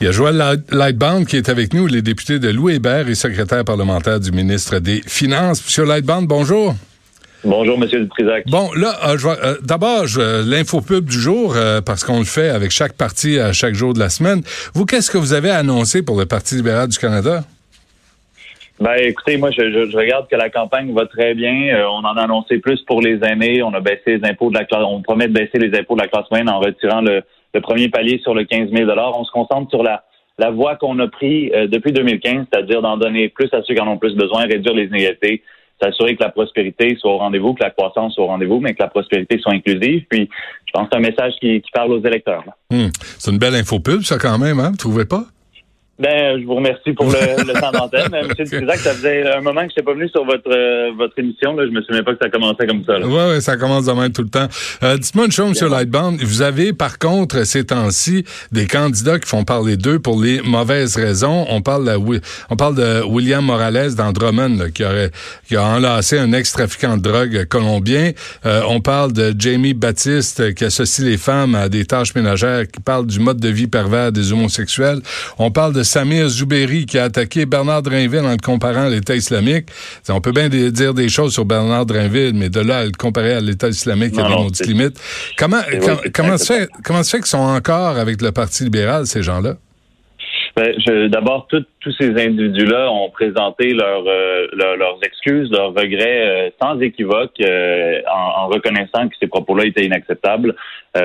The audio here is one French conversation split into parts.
Il y a Joël Lightband qui est avec nous, les députés de Louis Hébert et secrétaire parlementaire du ministre des Finances. Monsieur Lightband, bonjour. Bonjour, Monsieur Dutrisac. Bon, là, euh, euh, d'abord, l'infopub du jour, euh, parce qu'on le fait avec chaque parti à chaque jour de la semaine. Vous, qu'est-ce que vous avez annoncé pour le Parti libéral du Canada? Ben, écoutez, moi, je, je, regarde que la campagne va très bien. on en a annoncé plus pour les aînés. On a baissé les impôts de la classe. On promet de baisser les impôts de la classe moyenne en retirant le, le premier palier sur le 15 000 On se concentre sur la, la voie qu'on a prise euh, depuis 2015, c'est-à-dire d'en donner plus à ceux qui en ont plus besoin, réduire les inégalités, s'assurer que la prospérité soit au rendez-vous, que la croissance soit au rendez-vous, mais que la prospérité soit inclusive. Puis, je pense que c'est un message qui, parle aux électeurs. Hmm. C'est une belle info pub, ça, quand même, hein? Vous trouvez pas? Ben, je vous remercie pour le, le temps d'antenne. Monsieur Dutrisac, ça faisait un moment que je n'étais pas venu sur votre euh, votre émission. Là. Je me souviens pas que ça commençait comme ça. Oui, ouais, ça commence de même tout le temps. Euh, Dites-moi une chose, M. Lightband. Vous avez, par contre, ces temps-ci, des candidats qui font parler d'eux pour les mauvaises raisons. On parle de, on parle de William Morales d'Andromon, qui aurait qui a enlacé un ex-trafiquant de drogue colombien. Euh, on parle de Jamie Baptiste, qui associe les femmes à des tâches ménagères, qui parle du mode de vie pervers des homosexuels. On parle de Samir Zouberi qui a attaqué Bernard Drinville en le comparant à l'État islamique. on peut bien dire des choses sur Bernard Drinville, mais de là à le comparer à l'État islamique, il y a des limites. Comment, comment, se fait, comment se fait qu'ils sont encore avec le Parti libéral, ces gens-là? Ben, d'abord, tous ces individus-là ont présenté euh, leurs excuses, leurs regrets euh, sans équivoque, euh, en, reconnaissant que ces propos-là étaient inacceptables.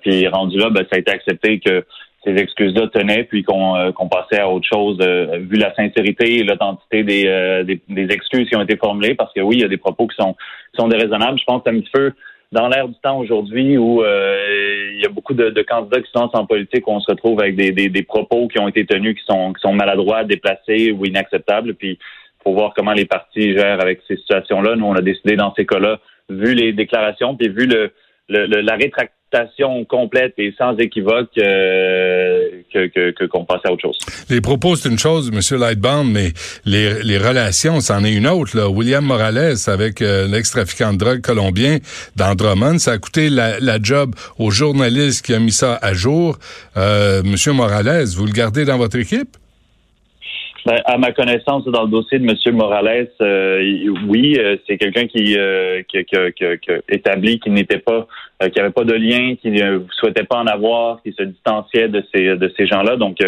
puis rendu là, ben, ça a été accepté que ces excuses-là tenaient, puis qu'on euh, passait à autre chose, euh, vu la sincérité et l'authenticité euh, des, des, excuses qui ont été formulées, parce que oui, il y a des propos qui sont, qui sont déraisonnables. Je pense un petit peu dans l'air du temps aujourd'hui où il y a beaucoup de, de, candidats qui se lancent en politique où on se retrouve avec des, des, des, propos qui ont été tenus qui sont, qui sont maladroits, déplacés ou inacceptables. Puis pour voir comment les partis gèrent avec ces situations-là. Nous, on a décidé dans ces cas-là, vu les déclarations, puis vu le, le, la rétractation complète et sans équivoque euh, que qu'on passe à autre chose. Les propos, c'est une chose, M. Lightbound, mais les, les relations, c'en est une autre. Là. William Morales avec euh, l'ex-trafiquant de drogue colombien d'Andromon, ça a coûté la, la, job au journaliste qui a mis ça à jour. Euh, M. Morales, vous le gardez dans votre équipe? Ben, à ma connaissance, dans le dossier de M. Morales, euh, oui, euh, c'est quelqu'un qui, euh, qui, qui, qui, établit qu'il n'était pas, qui n'avait pas de lien, qui ne souhaitait pas en avoir, qui se distanciait de ces de ces gens-là. Donc,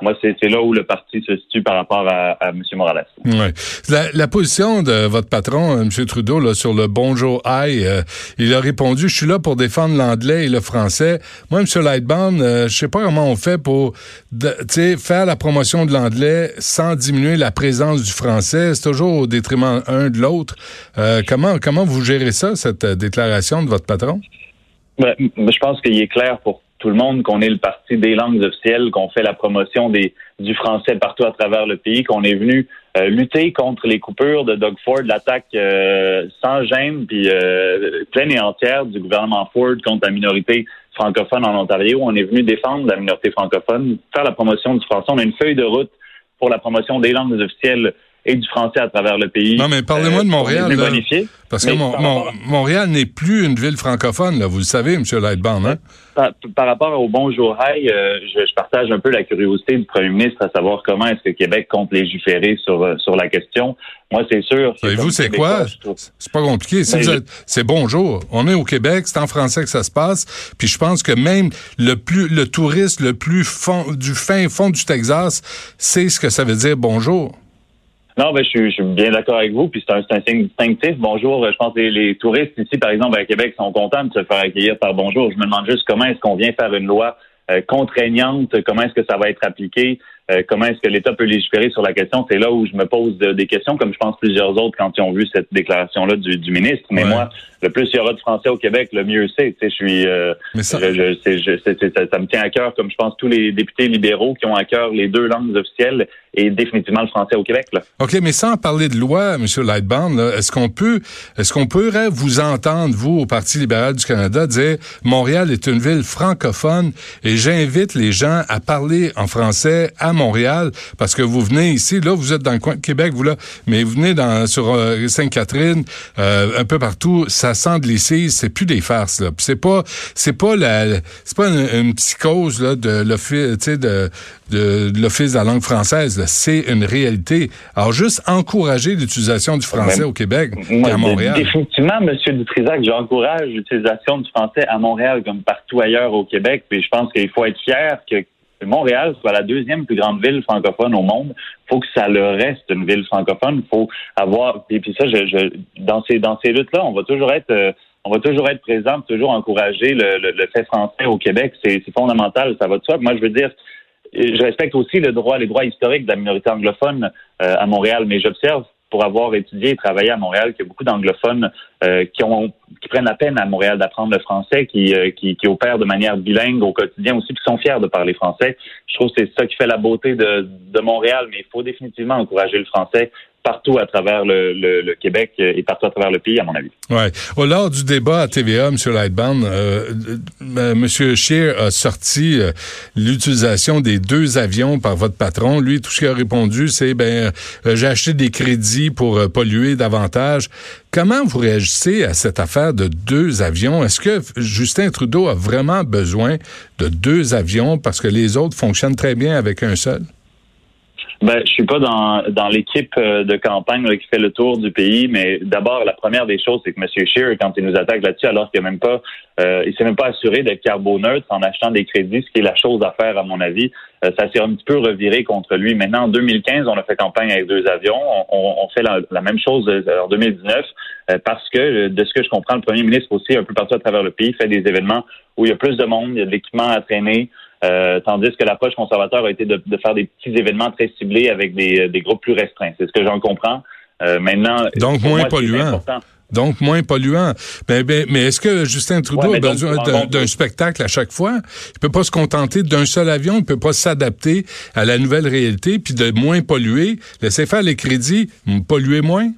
moi, c'est là où le parti se situe par rapport à, à M. Morales. Ouais. La, position de votre patron, M. Trudeau, là, sur le bonjour aïe, il a répondu, je suis là pour défendre l'anglais et le français. Moi, M. Lightbound, je sais pas comment on fait pour, faire la promotion de l'anglais sans diminuer la présence du français. C'est toujours au détriment un de l'autre. Euh, comment, comment vous gérez ça, cette euh, déclaration de votre patron? Ben, je pense qu'il est clair pour tout le monde qu'on est le parti des langues officielles, qu'on fait la promotion des, du français partout à travers le pays, qu'on est venu euh, lutter contre les coupures de Doug Ford, l'attaque sans gêne puis pleine et entière du gouvernement Ford contre la minorité francophone en Ontario. On est venu défendre la minorité francophone, faire la promotion du français. On a une feuille de route pour la promotion des langues officielles et du français à travers le pays. Non, mais parlez-moi de euh, Montréal. parce que Montréal n'est plus une ville francophone, là, vous le savez, M. Lightbound. Hein? Par, rapport au Bonjour High, euh, je, partage un peu la curiosité du premier ministre à savoir comment est-ce que Québec compte légiférer sur, euh, sur la question. Moi, c'est sûr. Savez-vous, c'est quoi? C'est pas compliqué. C'est bonjour. On est au Québec, c'est en français que ça se passe. Puis je pense que même le plus le touriste le plus fond, du fin fond du Texas sait ce que ça veut dire bonjour. Non, ben, je, suis, je suis bien d'accord avec vous. Puis c'est un, un, signe distinctif. Bonjour. Je pense que les, touristes ici, par exemple, à Québec, sont contents de se faire accueillir par bonjour. Je me demande juste comment est-ce qu'on vient faire une loi euh, contraignante, comment est-ce que ça va être appliqué, euh, comment est-ce que l'État peut légiférer sur la question. C'est là où je me pose des questions, comme je pense plusieurs autres quand ils ont vu cette déclaration-là du, du, ministre. Mais moi, le plus il y aura de Français au Québec, le mieux c'est. Je suis, euh, ça... Je, je, ça, ça, me tient à cœur, comme je pense tous les députés libéraux qui ont à cœur les deux langues officielles et définitivement le français au Québec. Là. OK, mais sans parler de loi, M. Lightbound, est-ce qu'on peut est-ce qu'on pourrait vous entendre, vous, au Parti libéral du Canada, dire Montréal est une ville francophone et j'invite les gens à parler en français à Montréal parce que vous venez ici, là, vous êtes dans le coin de Québec, vous là, mais vous venez dans sur euh, Sainte-Catherine, euh, un peu partout, ça sent de lycée, c'est plus des farces là. C'est pas, c'est pas la, c'est pas une, psychose là de l'office, sais, de, de, l'office de la langue française. C'est une réalité. Alors juste encourager l'utilisation du français au Québec et à Montréal. Définitivement, Monsieur Dutrisac, j'encourage l'utilisation du français à Montréal comme partout ailleurs au Québec. Puis je pense qu'il faut être fier que Montréal soit la deuxième plus grande ville francophone au monde. faut que ça le reste une ville francophone. faut avoir et puis ça, je, dans ces dans ces luttes-là, on va toujours être euh, on va toujours être présent, toujours encourager le, le, fait français au Québec. C'est fondamental, ça va de soi. Moi, je veux dire, je respecte aussi le droit, les droits historiques de la minorité anglophone euh, à Montréal, mais j'observe pour avoir étudié et travaillé à Montréal qu'il y a beaucoup d'anglophones euh, qui qui prennent la peine à Montréal d'apprendre le français, qui, euh, qui, qui opèrent de manière bilingue au quotidien aussi, qui sont fiers de parler français. Je trouve que c'est ça qui fait la beauté de, de Montréal, mais il faut définitivement encourager le français partout à travers le, le, Québec et partout à travers le pays, à mon avis. Ouais. Au lors du débat à TVA, M. Lightbound, euh, euh, M. Scheer a sorti euh, l'utilisation des deux avions par votre patron. Lui, tout ce qu'il a répondu, c'est ben euh, j'ai acheté des crédits pour polluer davantage. Comment vous réagissez à cette affaire de deux avions? Est-ce que Justin Trudeau a vraiment besoin de deux avions parce que les autres fonctionnent très bien avec un seul? Ben, je suis pas dans, dans l'équipe euh, de campagne qui fait le tour du pays, mais d'abord, la première des choses, c'est que M. Scheer, quand il nous attaque là-dessus, alors qu'il même pas, euh, il s'est même pas assuré d'être carboneutre en achetant des crédits, ce qui est la chose à faire, à mon avis. Euh, ça s'est un petit peu reviré contre lui. Maintenant, en 2015, on a fait campagne avec deux avions. On, on fait la, même chose en 2019 parce que, de ce que je comprends, le premier ministre aussi, un peu partout à travers le pays, fait des événements où il y a plus de monde, il y a de l'équipement à traîner. Euh, tandis que l'approche conservateur a été de, faire des petits événements très ciblés avec des, groupes plus restreints. C'est ce que j'en comprends. Euh, maintenant, donc moins polluant. Donc moins polluant. Ben, ben, mais est-ce que Justin Trudeau a besoin d'un spectacle à chaque fois? Il peut pas se contenter d'un seul avion. Il peut pas s'adapter à la nouvelle réalité puis de moins polluer. Laissez faire les crédits, polluer moins.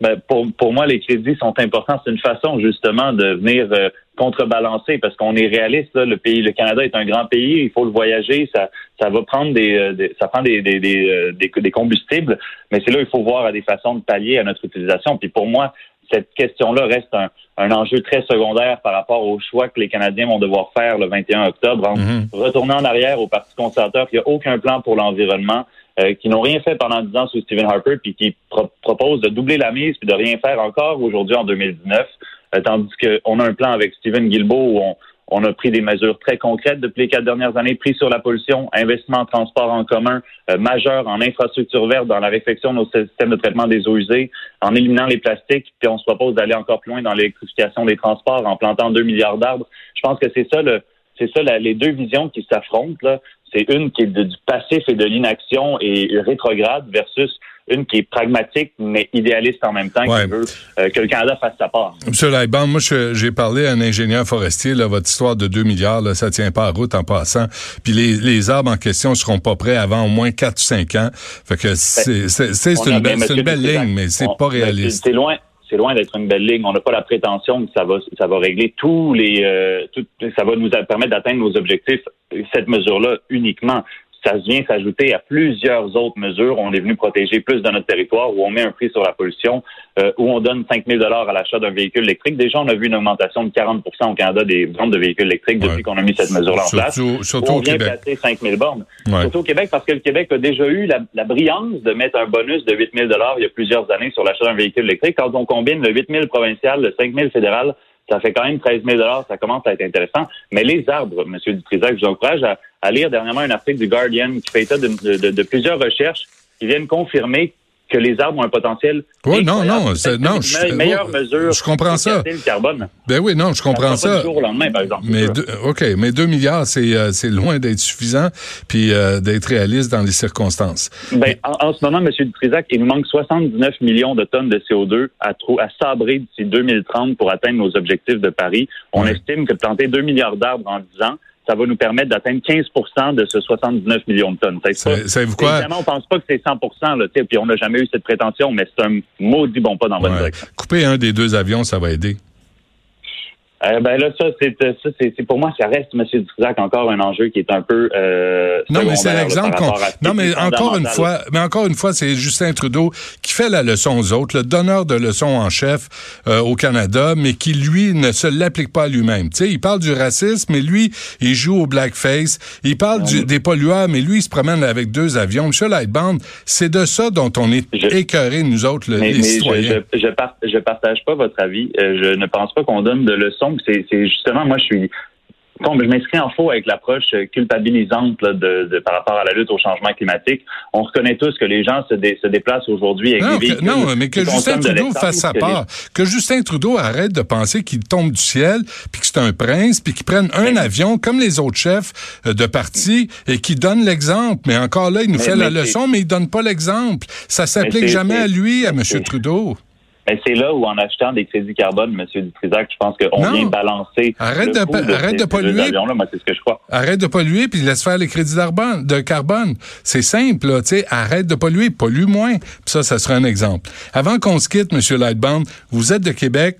Ben, pour, pour moi, les crédits sont importants. C'est une façon justement de venir euh, contrebalancer parce qu'on est réaliste. Là, le pays, le Canada est un grand pays. Il faut le voyager. Ça, ça va prendre des, euh, ça prend des, des, des, euh, des, combustibles. Mais c'est là il faut voir à des façons de pallier à notre utilisation. Puis pour moi, cette question-là reste un, un, enjeu très secondaire par rapport au choix que les Canadiens vont devoir faire le 21 octobre. Mm-hmm. Retourner en arrière au Parti conservateur, il n'y a aucun plan pour l'environnement. Euh, qui n'ont rien fait pendant dix ans sous Stephen Harper, puis qui proposent de doubler la mise puis de rien faire encore aujourd'hui en 2019, euh, tandis qu'on a un plan avec Stephen Guilbeault où on, on a pris des mesures très concrètes depuis les quatre dernières années, prises sur la pollution, investissement en transport en commun euh, majeur, en infrastructure verte, dans la réflexion de nos systèmes de traitement des eaux usées, en éliminant les plastiques, puis on se propose d'aller encore plus loin dans l'électrification des transports en plantant deux milliards d'arbres. Je pense que c'est ça le c'est ça les deux visions qui s'affrontent. C'est une qui est du passif et de l'inaction et rétrograde versus une qui est pragmatique mais idéaliste en même temps, qui veut euh, que le Canada fasse sa part. Monsieur Laiband, moi j'ai parlé à un ingénieur forestier, là, votre histoire de 2 milliards, là, ça tient pas à route en passant. Puis les, les arbres en question seront pas prêts avant au moins 4 ou 5 ans. Fait que ben, c'est une, belle, une belle ligne, mais c'est pas ben, réaliste. C'est loin c'est loin d'être une belle ligne. On n'a pas la prétention que ça va, ça va régler tous les, euh, ça va nous permettre d'atteindre nos objectifs. Cette mesure-là uniquement ça vient s'ajouter à plusieurs autres mesures. On est venu protéger plus de notre territoire, où on met un prix sur la pollution, euh, où on donne 5 000 à l'achat d'un véhicule électrique. Déjà, on a vu une augmentation de 40% au Canada des ventes de véhicules électriques depuis qu'on a mis cette mesure-là en place. Surtout on vient placer 5 000 bornes. Surtout au Québec, parce que le Québec a déjà eu la, la brillance de mettre un bonus de 8 000 il y a plusieurs années sur l'achat d'un véhicule électrique. Quand on combine le 8 000 provincial, le 5 000 fédéral, ça fait quand même 13 000 ça commence à être intéressant. Mais les arbres, M. Dutrisac, je vous encourage à, lire dernièrement un article du Guardian qui fait état de plusieurs recherches qui viennent confirmer que les arbres ont un potentiel. Oui, non, non, c'est, non, je, meilleure mesure. Je comprends ça. Le carbone. Ben oui, non, je comprends ça. jour au lendemain, par exemple. Mais ok, mais 2 milliards, c'est euh, c'est loin d'être suffisant, puis euh, d'être réaliste dans les circonstances. Ben, en, ce moment, M. Dutrisac, il nous manque 79 millions de tonnes de CO2 à, à sabrer d'ici 2030 pour atteindre nos objectifs de Paris. On estime que planter 2 milliards d'arbres en 10 ans, ça va nous permettre d'atteindre 15% de ce 79 millions de tonnes. Savez-vous quoi? Évidemment, on pense pas que c'est 100 là, puis on n'a jamais eu cette prétention, mais c'est un maudit bon pas dans votre direction. Couper un des deux avions, ça va aider. Euh, ben là, ça, c'est, euh, ça, c'est, pour moi, ça reste, M. Dutrisac, encore un enjeu qui est un peu. Euh, non, mais c'est l'exemple qu'on. Non, mais encore une fois, mais encore une fois, c'est Justin Trudeau qui fait la leçon aux autres, le donneur de leçons en chef euh, au Canada, mais qui lui ne se l'applique pas à lui-même. Tu sais, il parle du racisme, mais lui, il joue au blackface. Il parle du, des pollueurs, mais lui, il se promène avec deux avions. Michel Lightband, c'est de ça dont on est écœurés, nous autres, les citoyens. Je, je, je, partage pas votre avis. je ne pense pas qu'on donne de leçons c'est justement, moi, je suis je m'inscris en faux avec l'approche culpabilisante de, par rapport à la lutte au changement climatique. On reconnaît tous que les gens se, déplacent aujourd'hui avec non, des véhicules. non, mais que Justin Trudeau fasse sa part. Que, Justin Trudeau arrête de penser qu'il tombe du ciel, puis que c'est un prince, puis qu'il prenne un avion comme les autres chefs euh, de parti et qu'il donne l'exemple. Mais encore là, il nous fait la leçon, mais il donne pas l'exemple. Ça s'applique jamais à lui, à M. Trudeau. Mais c'est là où, en achetant des crédits carbone, M. Dutrisac, je pense qu'on vient balancer. Arrête de, de, arrête de polluer. Moi, c'est ce que je crois. Arrête de polluer puis laisse faire les crédits de carbone. C'est simple, là. Tu sais, arrête de polluer, pollue moins. Puis ça, ça sera un exemple. Avant qu'on se quitte, M. Lightbound, vous êtes de Québec.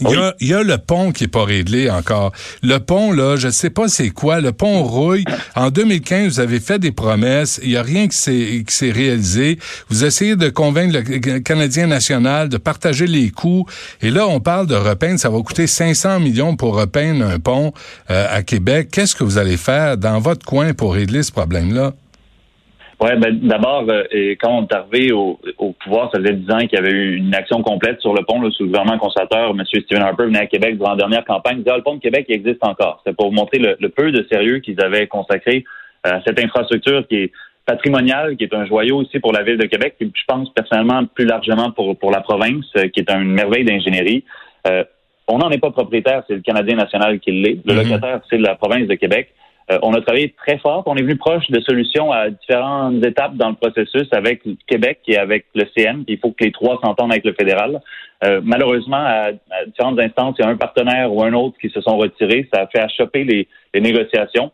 Il y, a, il y, a, le pont qui est pas réglé encore. Le pont, là, je sais pas c'est quoi. Le pont rouille. En 2015, vous avez fait des promesses. Il y a rien qui s'est, qui s'est réalisé. Vous essayez de convaincre le Canadien national de partager les coûts. Et là, on parle de repeindre. Ça va coûter 500 millions pour repeindre un pont euh, à Québec. Qu'est-ce que vous allez faire dans votre coin pour régler ce problème-là? Oui, ben, d'abord, euh, quand on est arrivé au, pouvoir, ça faisait dix ans qu'il y avait eu une action complète sur le pont là, sous le gouvernement conservateur. M. Stephen Harper venait à Québec durant la dernière campagne. Il disait, ah, le pont de Québec existe encore. C'est pour montrer le, peu de sérieux qu'ils avaient consacré euh, à cette infrastructure qui est patrimoniale, qui est un joyau aussi pour la ville de Québec, et je pense personnellement plus largement pour, pour la province, euh, qui est une merveille d'ingénierie. on n'en est pas propriétaire, c'est le Canadien national qui l'est. Le mm-hmm. locataire, c'est la province de Québec. Euh, on a travaillé très fort. On est venu proche de solutions à différentes étapes dans le processus avec le Québec et avec le CN. Il faut que les trois s'entendent avec le fédéral. Euh, malheureusement, à, différentes instances, il y a un partenaire ou un autre qui se sont retirés. Ça a fait achoper les, les négociations.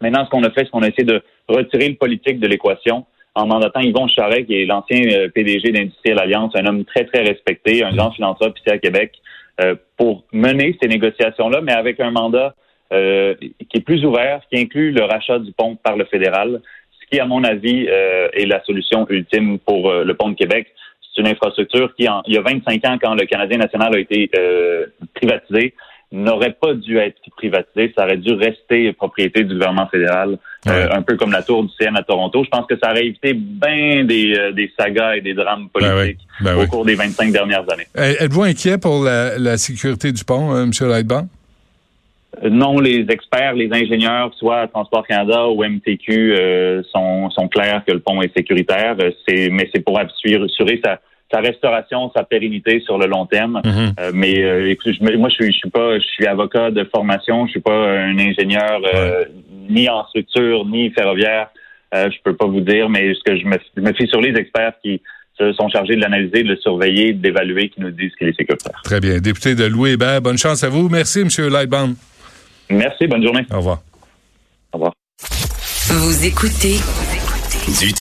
Maintenant, ce qu'on a fait, c'est qu'on a essayé de retirer le politique de l'équation en mandatant Yvon Charret, qui est l'ancien euh, PDG d'Industriel Alliance, un homme très, très respecté, un grand philanthrope ici à Québec, pour mener ces négociations-là, mais avec un mandat euh, qui est plus ouvert, qui inclut le rachat du pont par le fédéral, ce qui, à mon avis, euh, est la solution ultime pour euh, le pont de Québec. C'est une infrastructure qui, il y a 25 ans, quand le Canadien national a été privatisé, n'aurait pas dû être privatisé, ça aurait dû rester propriété du gouvernement fédéral, un peu comme la tour du CN à Toronto. Je pense que ça aurait évité bien des, des sagas et des drames ben politiques ben au cours des 25 dernières années. Êtes-vous inquiet pour la, la sécurité du pont, M. Lightbound? Non, les experts, les ingénieurs, soit Transport Canada ou MTQ, euh, sont, sont clairs que le pont est sécuritaire. C'est, mais c'est pour assurer sa, sa restauration, sa pérennité sur le long terme. Mm-hmm. Euh, mais euh, moi, je suis, je suis pas, je suis avocat de formation. Je suis pas un ingénieur ni en structure ni ferroviaire. je peux pas vous dire, mais ce que je me, je me fie sur les experts qui sont chargés de l'analyser, de le surveiller, d'évaluer, qui nous disent qu'il est sécuritaire. Très bien. Député de Louis Hébert, bonne chance à vous. Merci, M. Lightbaum. Merci, bonne journée. Au revoir. Au revoir. Vous écoutez